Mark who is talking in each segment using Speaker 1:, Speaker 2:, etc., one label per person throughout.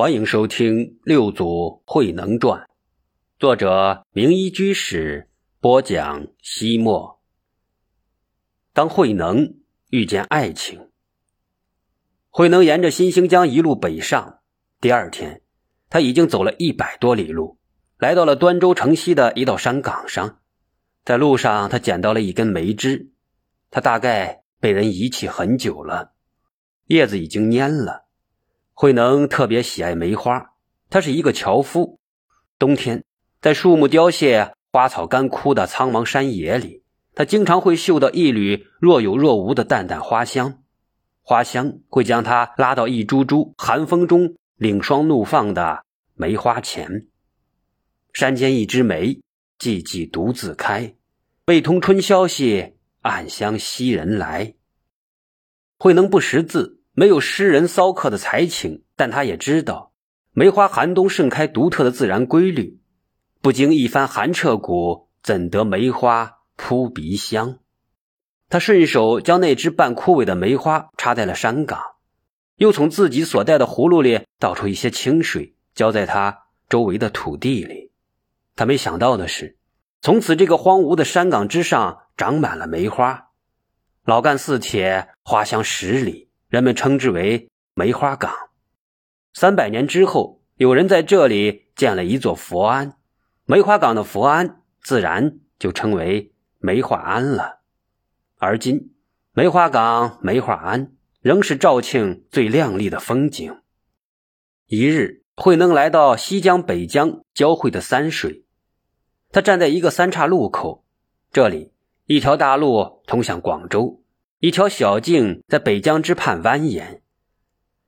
Speaker 1: 欢迎收听《六祖慧能传》，作者名医居士播讲。西莫。当慧能遇见爱情，慧能沿着新兴江一路北上。第二天，他已经走了一百多里路，来到了端州城西的一道山岗上。在路上，他捡到了一根梅枝，他大概被人遗弃很久了，叶子已经蔫了。慧能特别喜爱梅花，他是一个樵夫。冬天，在树木凋谢、花草干枯的苍茫山野里，他经常会嗅到一缕若有若无的淡淡花香。花香会将他拉到一株株寒风中凛霜怒放的梅花前。山间一枝梅，寂寂独自开，未通春消息，暗香袭人来。慧能不识字。没有诗人骚客的才情，但他也知道梅花寒冬盛开独特的自然规律。不经一番寒彻骨，怎得梅花扑鼻香？他顺手将那只半枯萎的梅花插在了山岗，又从自己所带的葫芦里倒出一些清水，浇在它周围的土地里。他没想到的是，从此这个荒芜的山岗之上长满了梅花，老干似铁，花香十里。人们称之为梅花岗。三百年之后，有人在这里建了一座佛庵，梅花岗的佛庵自然就称为梅花庵了。而今，梅花岗梅花庵仍是肇庆最亮丽的风景。一日，慧能来到西江北江交汇的三水，他站在一个三岔路口，这里一条大路通向广州。一条小径在北江之畔蜿蜒，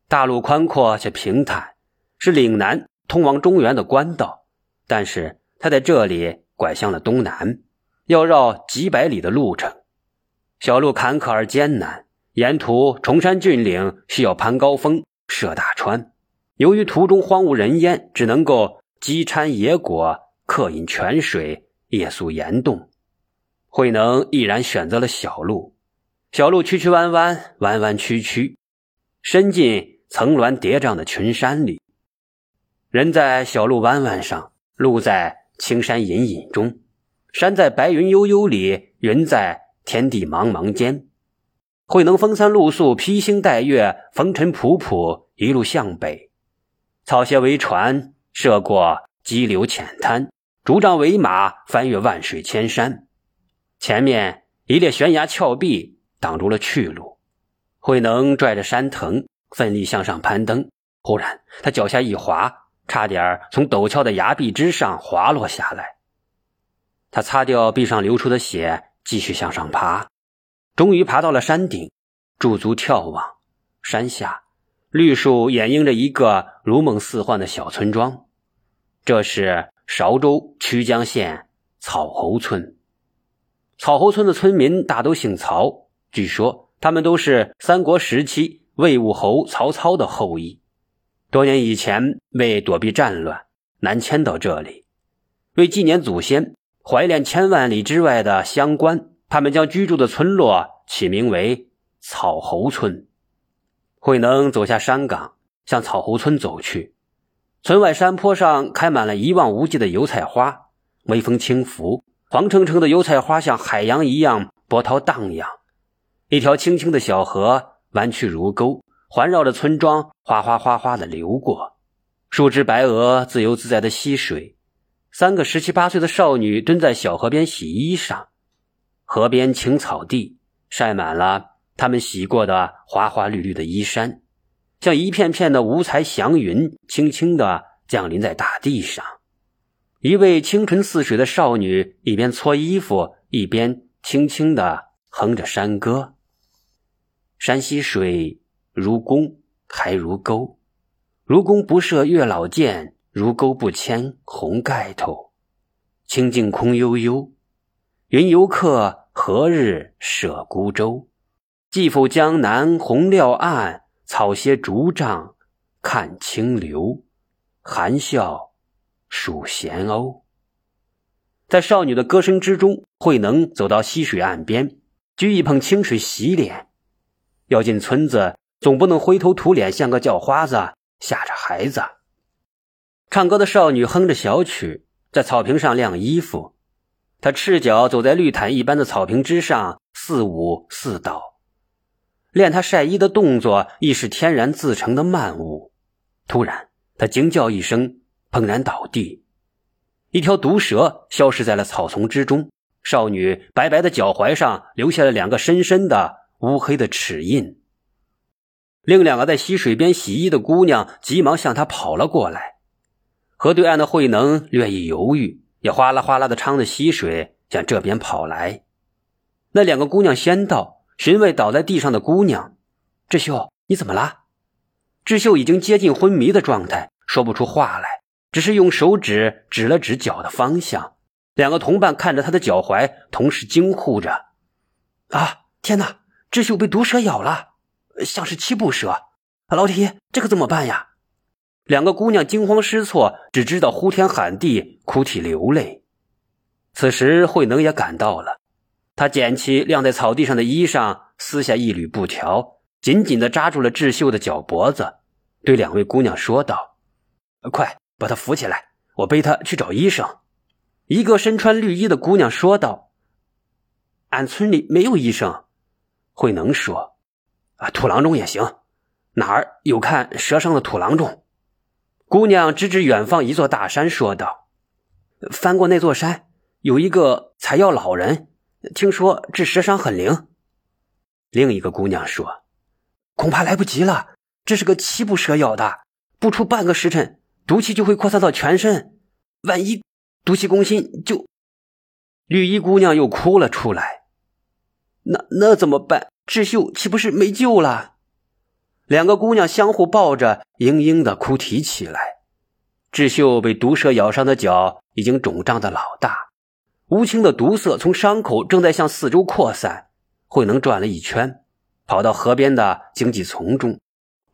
Speaker 1: 大路宽阔且平坦，是岭南通往中原的官道。但是他在这里拐向了东南，要绕几百里的路程。小路坎坷而艰难，沿途崇山峻岭，需要攀高峰、涉大川。由于途中荒无人烟，只能够饥餐野果，客饮泉水，夜宿岩洞。慧能毅然选择了小路。小路曲曲弯弯，弯弯曲曲，伸进层峦叠嶂的群山里。人在小路弯弯上，路在青山隐隐中，山在白云悠悠里，云在天地茫茫间。慧能风餐露宿，披星戴月，风尘仆仆，一路向北。草鞋为船，涉过激流浅滩；竹杖为马，翻越万水千山。前面一列悬崖峭壁。挡住了去路，慧能拽着山藤，奋力向上攀登。忽然，他脚下一滑，差点从陡峭的崖壁之上滑落下来。他擦掉壁上流出的血，继续向上爬，终于爬到了山顶，驻足眺望。山下，绿树掩映着一个如梦似幻的小村庄，这是韶州曲江县草侯村。草侯村的村民大都姓曹。据说他们都是三国时期魏武侯曹操的后裔，多年以前为躲避战乱，南迁到这里，为纪念祖先，怀恋千万里之外的乡关，他们将居住的村落起名为草猴村。慧能走下山岗，向草猴村走去。村外山坡上开满了一望无际的油菜花，微风轻拂，黄澄澄的油菜花像海洋一样波涛荡漾。一条清清的小河弯曲如沟，环绕着村庄，哗哗哗哗的流过。数只白鹅自由自在的嬉水，三个十七八岁的少女蹲在小河边洗衣裳。河边青草地晒满了他们洗过的花花绿绿的衣衫，像一片片的五彩祥云，轻轻地降临在大地上。一位清纯似水的少女一边搓衣服，一边轻轻地哼着山歌。山溪水如弓还如钩，如弓不射月老箭，如钩不牵红盖头。清静空悠悠，云游客何日舍孤舟？寄赴江南红料岸，草歇竹杖看清流，含笑数闲鸥。在少女的歌声之中，慧能走到溪水岸边，掬一捧清水洗脸。要进村子，总不能灰头土脸像个叫花子，吓着孩子。唱歌的少女哼着小曲，在草坪上晾衣服。她赤脚走在绿毯一般的草坪之上，似舞似蹈。练她晒衣的动作亦是天然自成的慢舞。突然，她惊叫一声，砰然倒地。一条毒蛇消失在了草丛之中。少女白白的脚踝上留下了两个深深的乌黑的齿印。另两个在溪水边洗衣的姑娘急忙向他跑了过来。河对岸的慧能略一犹豫，也哗啦哗啦的淌着溪水向这边跑来。那两个姑娘先到，询问倒在地上的姑娘：“智秀，你怎么了？”智秀已经接近昏迷的状态，说不出话来，只是用手指指了指脚的方向。两个同伴看着他的脚踝，同时惊呼着：“啊，天哪！智秀被毒蛇咬了，像是七步蛇！老铁，这可怎么办呀？”两个姑娘惊慌失措，只知道呼天喊地，哭啼流泪。此时，慧能也赶到了，他捡起晾在草地上的衣裳，撕下一缕布条，紧紧地扎住了智秀的脚脖子，对两位姑娘说道：“快把她扶起来，我背她去找医生。”一个身穿绿衣的姑娘说道：“俺村里没有医生。”慧能说：“啊，土郎中也行，哪儿有看蛇上的土郎中？”姑娘指指远方一座大山，说道：“翻过那座山，有一个采药老人，听说治蛇伤很灵。”另一个姑娘说：“恐怕来不及了，这是个七步蛇咬的，不出半个时辰，毒气就会扩散到全身，万一……”毒气攻心，就绿衣姑娘又哭了出来。那那怎么办？智秀岂不是没救了？两个姑娘相互抱着，嘤嘤的哭啼起来。智秀被毒蛇咬伤的脚已经肿胀的老大，无情的毒色从伤口正在向四周扩散。慧能转了一圈，跑到河边的荆棘丛中，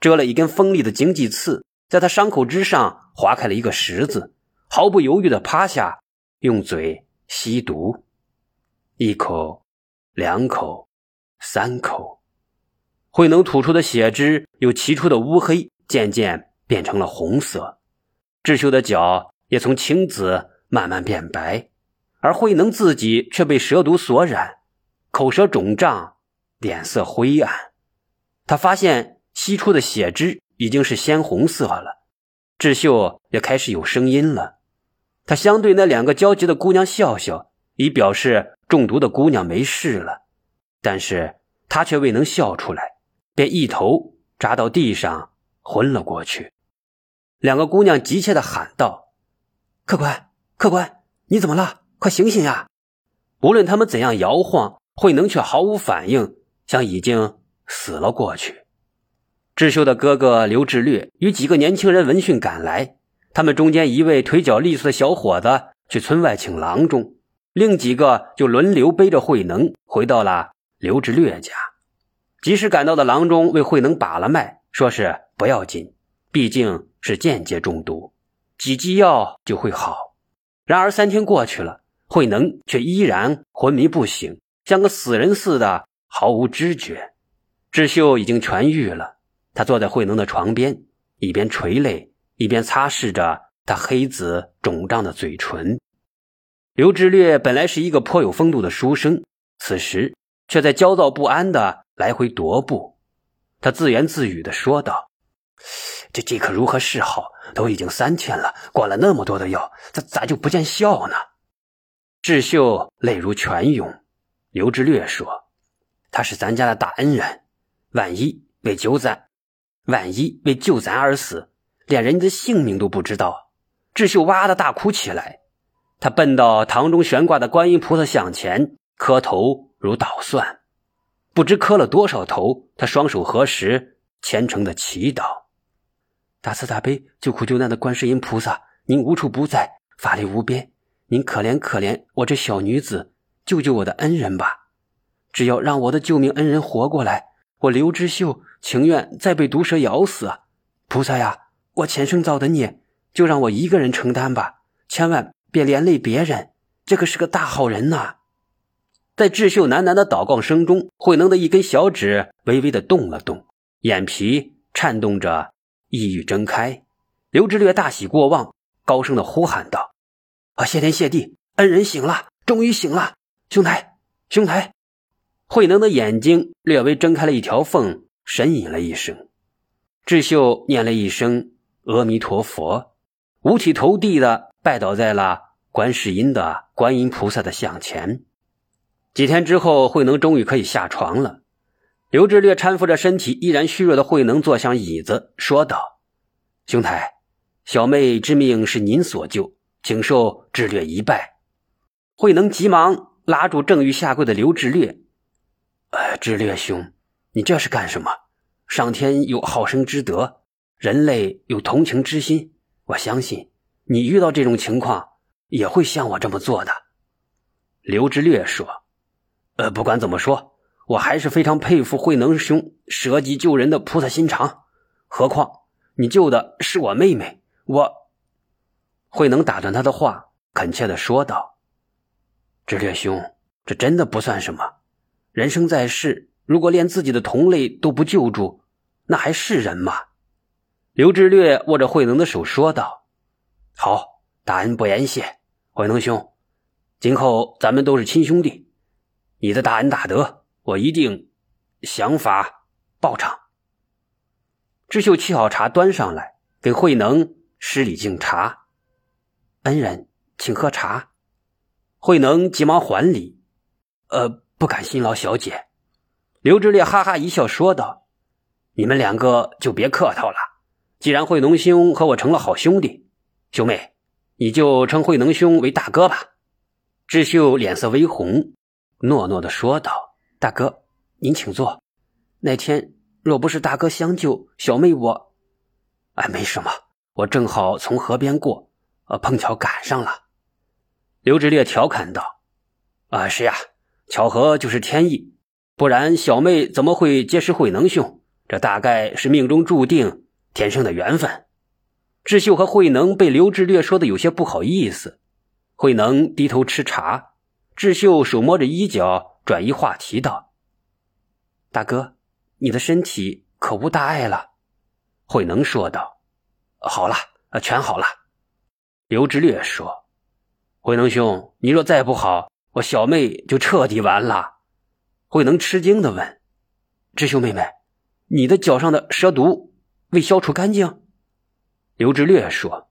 Speaker 1: 折了一根锋利的荆棘刺，在他伤口之上划开了一个十字。毫不犹豫的趴下，用嘴吸毒，一口，两口，三口，慧能吐出的血汁由起初的乌黑渐渐变成了红色，智秀的脚也从青紫慢慢变白，而慧能自己却被蛇毒所染，口舌肿胀，脸色灰暗。他发现吸出的血汁已经是鲜红色了，智秀也开始有声音了。他相对那两个焦急的姑娘笑笑，以表示中毒的姑娘没事了，但是他却未能笑出来，便一头扎到地上昏了过去。两个姑娘急切地喊道：“客官，客官，你怎么了？快醒醒呀！”无论他们怎样摇晃，慧能却毫无反应，像已经死了过去。智秀的哥哥刘志略与几个年轻人闻讯赶来。他们中间一位腿脚利索的小伙子去村外请郎中，另几个就轮流背着慧能回到了刘志略家。及时赶到的郎中为慧能把了脉，说是不要紧，毕竟是间接中毒，几剂药就会好。然而三天过去了，慧能却依然昏迷不醒，像个死人似的，毫无知觉。智秀已经痊愈了，他坐在慧能的床边，一边垂泪。一边擦拭着他黑紫肿胀的嘴唇，刘志略本来是一个颇有风度的书生，此时却在焦躁不安的来回踱步。他自言自语的说道：“这这可如何是好？都已经三天了，灌了那么多的药，咋咋就不见效呢？”智秀泪如泉涌。刘志略说：“他是咱家的大恩人，万一为救咱，万一为救咱而死。”连人的姓名都不知道，智秀哇的大哭起来。他奔到堂中悬挂的观音菩萨像前，磕头如捣蒜，不知磕了多少头。他双手合十，虔诚的祈祷：“大慈大悲、救苦救难的观世音菩萨，您无处不在，法力无边，您可怜可怜我这小女子，救救我的恩人吧！只要让我的救命恩人活过来，我刘知秀情愿再被毒蛇咬死。菩萨呀！”我前生造的孽，就让我一个人承担吧，千万别连累别人。这可是个大好人呐！在智秀喃喃的祷告声中，慧能的一根小指微微的动了动，眼皮颤动着，意欲睁开。刘志略大喜过望，高声的呼喊道：“啊，谢天谢地，恩人醒了，终于醒了！兄台，兄台！”慧能的眼睛略微睁开了一条缝，呻吟了一声。智秀念了一声“阿弥陀佛”，五体投地的拜倒在了观世音的观音菩萨的像前。几天之后，慧能终于可以下床了。刘志略搀扶着身体依然虚弱的慧能坐向椅子，说道：“兄台，小妹之命是您所救，请受志略一拜。”慧能急忙拉住正欲下跪的刘志略。呃，志略兄，你这是干什么？上天有好生之德，人类有同情之心。我相信你遇到这种情况也会像我这么做的。刘志略说：“呃，不管怎么说，我还是非常佩服慧能兄舍己救人的菩萨心肠。何况你救的是我妹妹，我……”慧能打断他的话，恳切的说道：“志略兄，这真的不算什么。”人生在世，如果连自己的同类都不救助，那还是人吗？刘志略握着慧能的手说道：“好，大恩不言谢，慧能兄，今后咱们都是亲兄弟，你的大恩大德，我一定想法报偿。”智秀沏好茶端上来，给慧能施礼敬茶：“恩人，请喝茶。”慧能急忙还礼：“呃。”不敢辛劳小姐，刘志烈哈哈一笑说道：“你们两个就别客套了。既然慧能兄和我成了好兄弟，兄妹，你就称慧能兄为大哥吧。”智秀脸色微红，诺诺的说道：“大哥，您请坐。那天若不是大哥相救，小妹我……哎，没什么，我正好从河边过，呃，碰巧赶上了。”刘志烈调侃道：“啊，是呀。”巧合就是天意，不然小妹怎么会结识慧能兄？这大概是命中注定、天生的缘分。智秀和慧能被刘志略说的有些不好意思。慧能低头吃茶，智秀手摸着衣角，转移话题道：“大哥，你的身体可无大碍了？”慧能说道：“好了，全好了。”刘志略说：“慧能兄，你若再不好。”我小妹就彻底完了。慧能吃惊的问：“智秀妹妹，你的脚上的蛇毒未消除干净？”刘志略说：“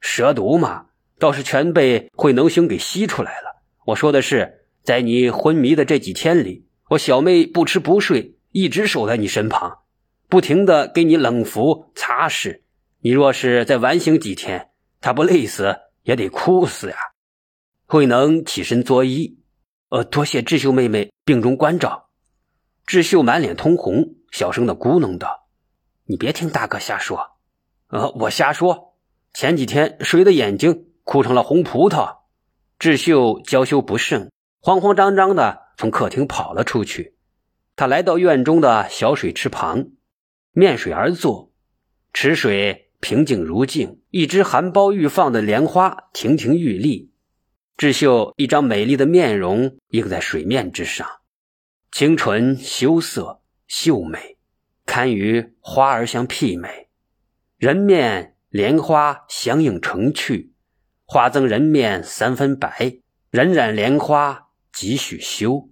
Speaker 1: 蛇毒嘛，倒是全被慧能兄给吸出来了。我说的是，在你昏迷的这几天里，我小妹不吃不睡，一直守在你身旁，不停的给你冷敷擦拭。你若是再晚醒几天，她不累死也得哭死呀。”慧能起身作揖，呃，多谢智秀妹妹病中关照。智秀满脸通红，小声的咕哝道：“你别听大哥瞎说，呃，我瞎说。前几天谁的眼睛哭成了红葡萄？”智秀娇羞不胜，慌慌张张的从客厅跑了出去。他来到院中的小水池旁，面水而坐，池水平静如镜，一只含苞欲放的莲花亭亭玉立。智秀一张美丽的面容映在水面之上，清纯羞涩秀美，堪与花儿相媲美。人面莲花相映成趣，花增人面三分白，人染莲花几许羞。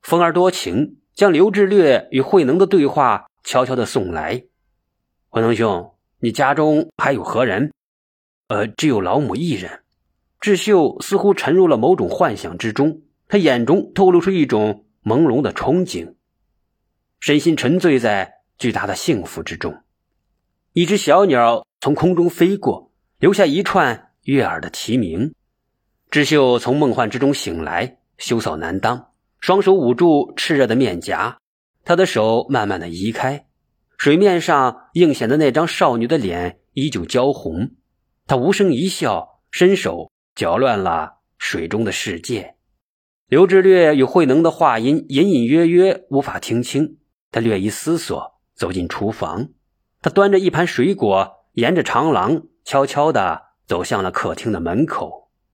Speaker 1: 风儿多情，将刘志略与慧能的对话悄悄的送来。慧能兄，你家中还有何人？呃，只有老母一人。智秀似乎沉入了某种幻想之中，他眼中透露出一种朦胧的憧憬，身心沉醉在巨大的幸福之中。一只小鸟从空中飞过，留下一串悦耳的啼鸣。智秀从梦幻之中醒来，羞臊难当，双手捂住炽热的面颊，他的手慢慢的移开，水面上映显的那张少女的脸依旧娇红，他无声一笑，伸手。搅乱了水中的世界。刘志略与慧能的话音隐隐约约无法听清，他略一思索，走进厨房。他端着一盘水果，沿着长廊悄悄地走向了客厅的门口。